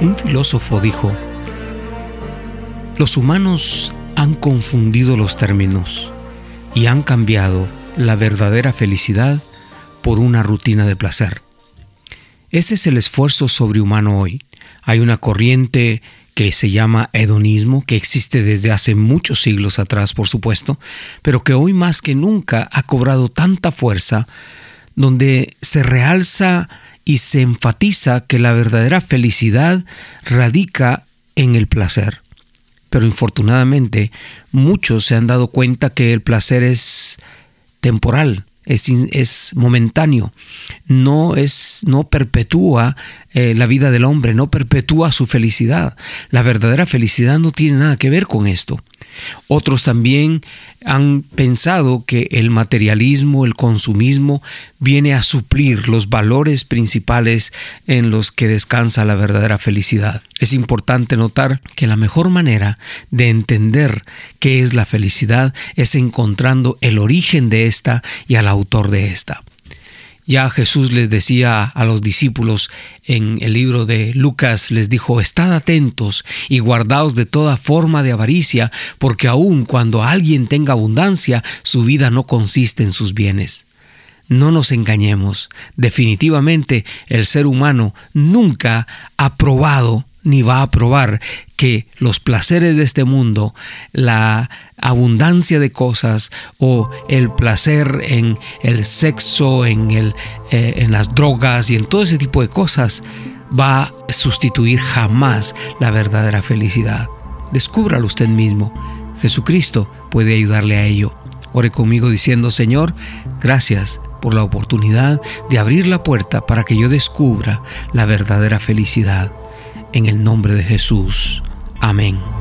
Un filósofo dijo, los humanos han confundido los términos y han cambiado la verdadera felicidad por una rutina de placer. Ese es el esfuerzo sobrehumano hoy. Hay una corriente que se llama hedonismo, que existe desde hace muchos siglos atrás, por supuesto, pero que hoy más que nunca ha cobrado tanta fuerza, donde se realza y se enfatiza que la verdadera felicidad radica en el placer. Pero infortunadamente muchos se han dado cuenta que el placer es temporal, es, momentáneo, no, es, no perpetúa eh, la vida del hombre, no perpetúa su felicidad. La verdadera felicidad no tiene nada que ver con esto. Otros también han pensado que el materialismo, el consumismo, viene a suplir los valores principales en los que descansa la verdadera felicidad. Es importante notar que la mejor manera de entender qué es la felicidad es encontrando el origen de esta y al autor de esta. Ya Jesús les decía a los discípulos en el libro de Lucas, les dijo, estad atentos y guardaos de toda forma de avaricia, porque aun cuando alguien tenga abundancia, su vida no consiste en sus bienes. No nos engañemos, definitivamente el ser humano nunca ha probado ni va a probar que los placeres de este mundo, la abundancia de cosas o el placer en el sexo, en, el, eh, en las drogas y en todo ese tipo de cosas va a sustituir jamás la verdadera felicidad. Descúbralo usted mismo. Jesucristo puede ayudarle a ello. Ore conmigo diciendo, Señor, gracias por la oportunidad de abrir la puerta para que yo descubra la verdadera felicidad. En el nombre de Jesús. Amén.